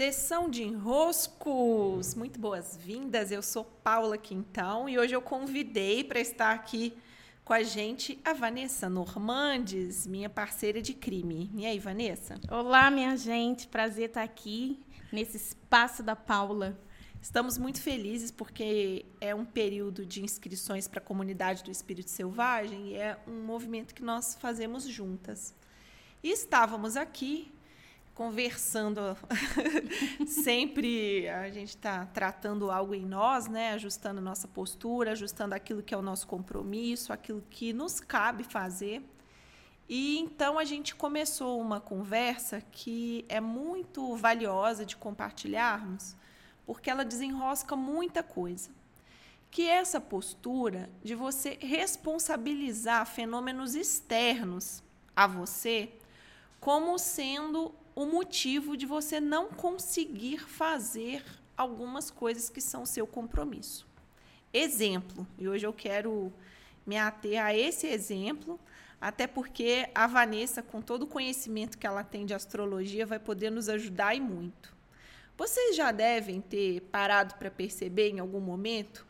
Sessão de enroscos, muito boas-vindas. Eu sou Paula Quintão e hoje eu convidei para estar aqui com a gente a Vanessa Normandes, minha parceira de crime. E aí, Vanessa? Olá, minha gente, prazer estar aqui nesse espaço da Paula. Estamos muito felizes porque é um período de inscrições para a comunidade do Espírito Selvagem e é um movimento que nós fazemos juntas. E estávamos aqui conversando, sempre a gente está tratando algo em nós, né? ajustando nossa postura, ajustando aquilo que é o nosso compromisso, aquilo que nos cabe fazer. E então a gente começou uma conversa que é muito valiosa de compartilharmos, porque ela desenrosca muita coisa. Que é essa postura de você responsabilizar fenômenos externos a você como sendo o motivo de você não conseguir fazer algumas coisas que são seu compromisso. Exemplo, e hoje eu quero me ater a esse exemplo, até porque a Vanessa, com todo o conhecimento que ela tem de astrologia, vai poder nos ajudar e muito. Vocês já devem ter parado para perceber em algum momento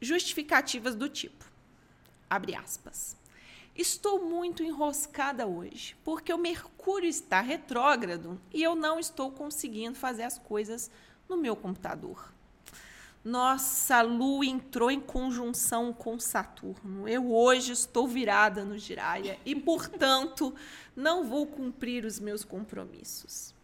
justificativas do tipo, abre aspas. Estou muito enroscada hoje, porque o Mercúrio está retrógrado e eu não estou conseguindo fazer as coisas no meu computador. Nossa, a Lua entrou em conjunção com Saturno. Eu hoje estou virada no Jiraya e, portanto, não vou cumprir os meus compromissos.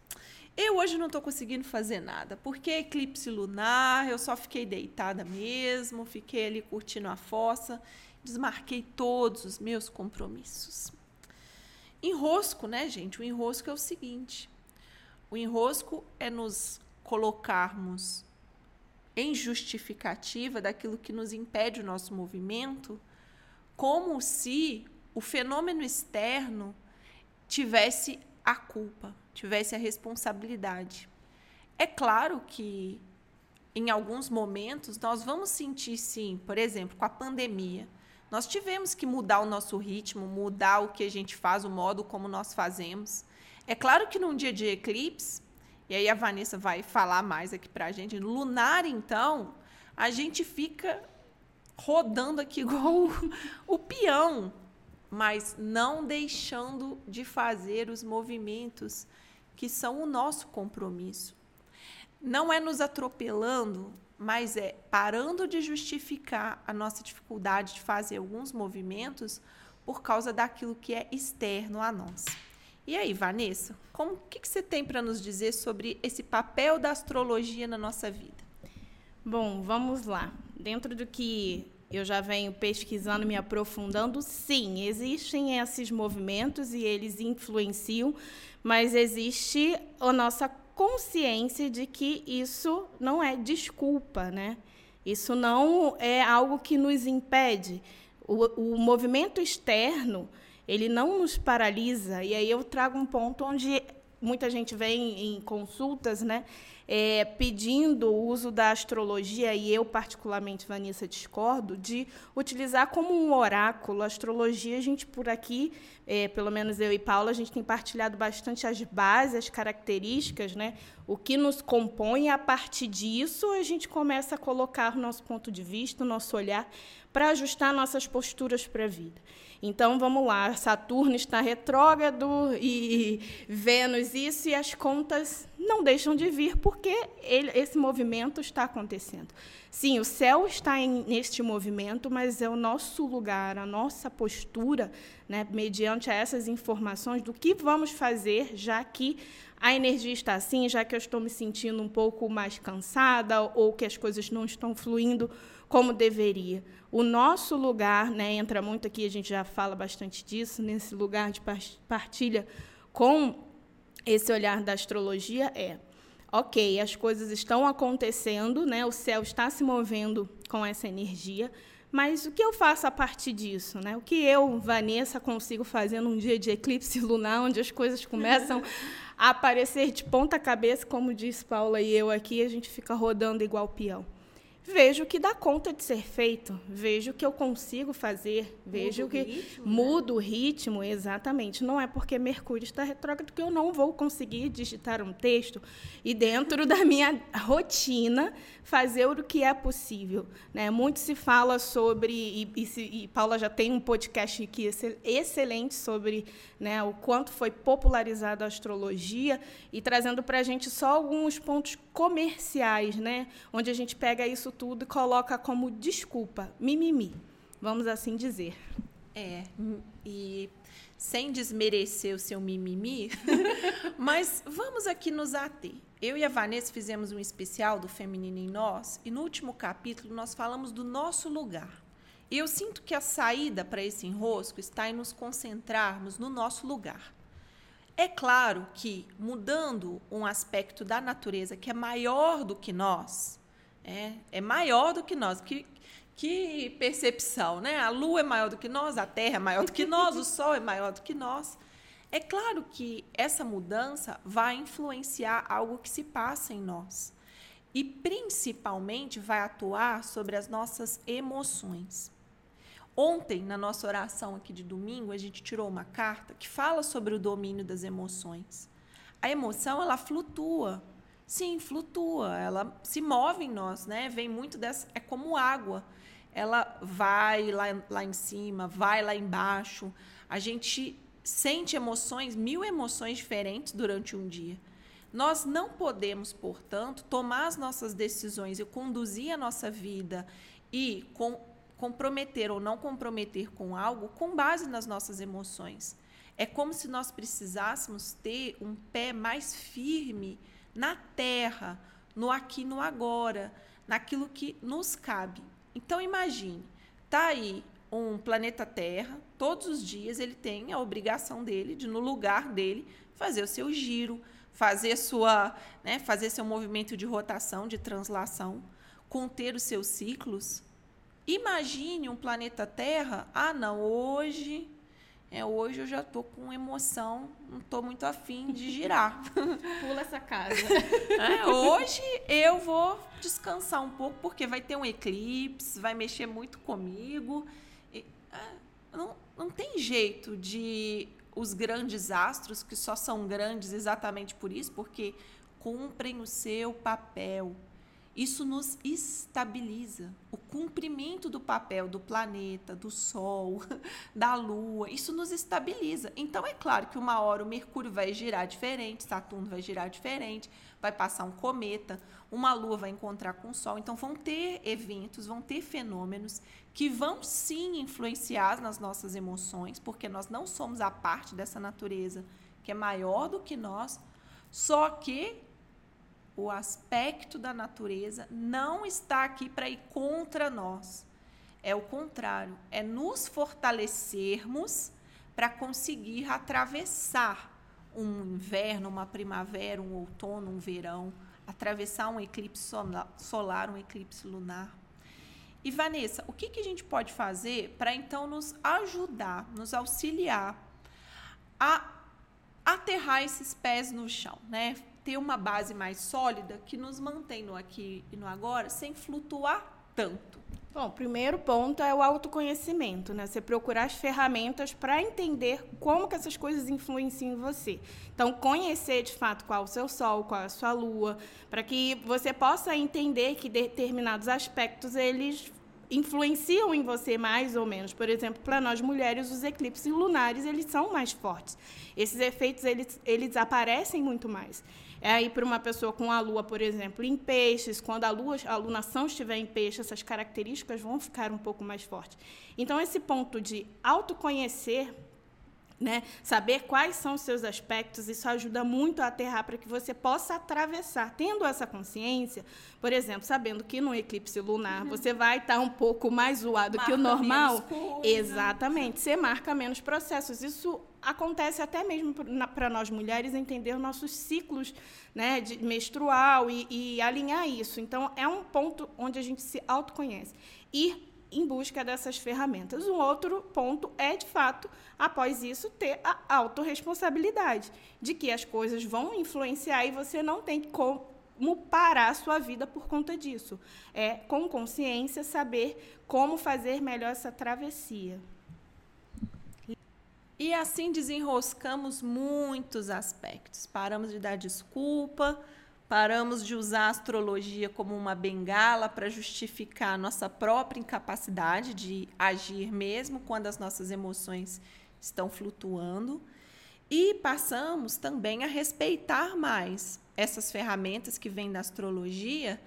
Eu hoje não estou conseguindo fazer nada, porque é eclipse lunar, eu só fiquei deitada mesmo, fiquei ali curtindo a fossa, desmarquei todos os meus compromissos. Enrosco, né, gente? O enrosco é o seguinte: o enrosco é nos colocarmos em justificativa daquilo que nos impede o nosso movimento, como se o fenômeno externo tivesse a culpa, tivesse a responsabilidade. É claro que em alguns momentos nós vamos sentir sim, por exemplo, com a pandemia, nós tivemos que mudar o nosso ritmo, mudar o que a gente faz, o modo como nós fazemos. É claro que num dia de eclipse, e aí a Vanessa vai falar mais aqui para a gente, lunar então, a gente fica rodando aqui igual o, o peão, mas não deixando de fazer os movimentos que são o nosso compromisso. Não é nos atropelando, mas é parando de justificar a nossa dificuldade de fazer alguns movimentos por causa daquilo que é externo a nós. E aí, Vanessa, o que, que você tem para nos dizer sobre esse papel da astrologia na nossa vida? Bom, vamos lá. Dentro do que eu já venho pesquisando, me aprofundando, sim, existem esses movimentos e eles influenciam, mas existe a nossa consciência de que isso não é desculpa, né? Isso não é algo que nos impede. O, o movimento externo, ele não nos paralisa. E aí eu trago um ponto onde muita gente vem em consultas, né? é, pedindo o uso da astrologia, e eu, particularmente, Vanessa, discordo, de utilizar como um oráculo. A astrologia, a gente por aqui, é, pelo menos eu e Paula, a gente tem partilhado bastante as bases, as características, né? o que nos compõe, a partir disso a gente começa a colocar o nosso ponto de vista, o nosso olhar, para ajustar nossas posturas para a vida. Então, vamos lá, Saturno está retrógrado e Vênus isso, e as contas não deixam de vir porque ele, esse movimento está acontecendo. Sim, o céu está em, neste movimento, mas é o nosso lugar, a nossa postura, né, mediante essas informações do que vamos fazer, já que a energia está assim, já que eu estou me sentindo um pouco mais cansada ou que as coisas não estão fluindo como deveria. O nosso lugar, né, entra muito aqui, a gente já fala bastante disso, nesse lugar de partilha com esse olhar da astrologia é ok, as coisas estão acontecendo, né, o céu está se movendo com essa energia, mas o que eu faço a partir disso? Né? O que eu, Vanessa, consigo fazer num dia de eclipse lunar, onde as coisas começam aparecer de ponta cabeça, como diz Paula e eu aqui, a gente fica rodando igual peão. Vejo que dá conta de ser feito, vejo que eu consigo fazer, vejo Muda o que ritmo, né? muda o ritmo, exatamente. Não é porque Mercúrio está retrógrado que eu não vou conseguir digitar um texto e dentro da minha rotina fazer o que é possível. Né? Muito se fala sobre, e, e, se, e Paula já tem um podcast aqui excel- excelente sobre né, o quanto foi popularizada a astrologia e trazendo para a gente só alguns pontos comerciais, né, onde a gente pega isso tudo e coloca como desculpa, mimimi, vamos assim dizer. É, e sem desmerecer o seu mimimi, mas vamos aqui nos ater. Eu e a Vanessa fizemos um especial do Feminino em Nós e no último capítulo nós falamos do nosso lugar. E eu sinto que a saída para esse enrosco está em nos concentrarmos no nosso lugar. É claro que, mudando um aspecto da natureza que é maior do que nós, é, é maior do que nós, que, que percepção, né? A Lua é maior do que nós, a Terra é maior do que nós, o Sol é maior do que nós. É claro que essa mudança vai influenciar algo que se passa em nós. E, principalmente, vai atuar sobre as nossas emoções. Ontem, na nossa oração aqui de domingo, a gente tirou uma carta que fala sobre o domínio das emoções. A emoção, ela flutua. Sim, flutua. Ela se move em nós, né? Vem muito dessa. É como água. Ela vai lá, lá em cima, vai lá embaixo. A gente sente emoções, mil emoções diferentes durante um dia. Nós não podemos, portanto, tomar as nossas decisões e conduzir a nossa vida e com, comprometer ou não comprometer com algo com base nas nossas emoções. É como se nós precisássemos ter um pé mais firme na terra, no aqui, no agora, naquilo que nos cabe. Então imagine, tá aí um planeta Terra, todos os dias ele tem a obrigação dele de no lugar dele fazer o seu giro, fazer sua, né, fazer seu movimento de rotação, de translação, conter os seus ciclos. Imagine um planeta Terra, ah não, hoje é, hoje eu já tô com emoção, não tô muito afim de girar. Pula essa casa. É, hoje eu vou descansar um pouco, porque vai ter um eclipse, vai mexer muito comigo. E, é, não, não tem jeito de os grandes astros, que só são grandes exatamente por isso, porque cumprem o seu papel. Isso nos estabiliza. O cumprimento do papel do planeta, do Sol, da Lua, isso nos estabiliza. Então, é claro que uma hora o Mercúrio vai girar diferente, Saturno vai girar diferente, vai passar um cometa, uma Lua vai encontrar com o Sol. Então, vão ter eventos, vão ter fenômenos que vão sim influenciar nas nossas emoções, porque nós não somos a parte dessa natureza que é maior do que nós, só que o aspecto da natureza não está aqui para ir contra nós. É o contrário, é nos fortalecermos para conseguir atravessar um inverno, uma primavera, um outono, um verão, atravessar um eclipse solar, um eclipse lunar. E Vanessa, o que, que a gente pode fazer para então nos ajudar, nos auxiliar a aterrar esses pés no chão, né? Ter uma base mais sólida que nos mantém no aqui e no agora sem flutuar tanto. Bom, o primeiro ponto é o autoconhecimento, né? Você procurar as ferramentas para entender como que essas coisas influenciam em você. Então, conhecer de fato qual é o seu sol, qual é a sua lua, para que você possa entender que determinados aspectos eles influenciam em você mais ou menos. Por exemplo, para nós mulheres, os eclipses lunares eles são mais fortes. Esses efeitos eles, eles aparecem muito mais. É aí para uma pessoa com a lua, por exemplo, em peixes, quando a lua, a lunação estiver em peixe, essas características vão ficar um pouco mais fortes. Então esse ponto de autoconhecer né? Saber quais são os seus aspectos, isso ajuda muito a aterrar para que você possa atravessar. Tendo essa consciência, por exemplo, sabendo que no eclipse lunar uhum. você vai estar um pouco mais zoado marca que o normal. Exatamente, você marca menos processos. Isso acontece até mesmo para nós mulheres entender os nossos ciclos né, de menstrual e, e alinhar isso. Então, é um ponto onde a gente se autoconhece. Ir em busca dessas ferramentas. Um outro ponto é, de fato, após isso, ter a autorresponsabilidade de que as coisas vão influenciar e você não tem como parar a sua vida por conta disso. É, com consciência, saber como fazer melhor essa travessia. E assim desenroscamos muitos aspectos. Paramos de dar desculpa, paramos de usar a astrologia como uma bengala para justificar nossa própria incapacidade de agir, mesmo quando as nossas emoções estão flutuando. E passamos também a respeitar mais essas ferramentas que vêm da astrologia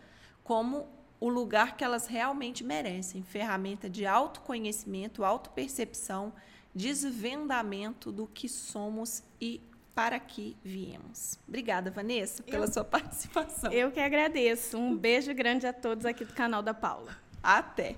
como o lugar que elas realmente merecem ferramenta de autoconhecimento, autopercepção, desvendamento do que somos e para que viemos. Obrigada, Vanessa, pela eu, sua participação. Eu que agradeço. Um beijo grande a todos aqui do canal da Paula. Até!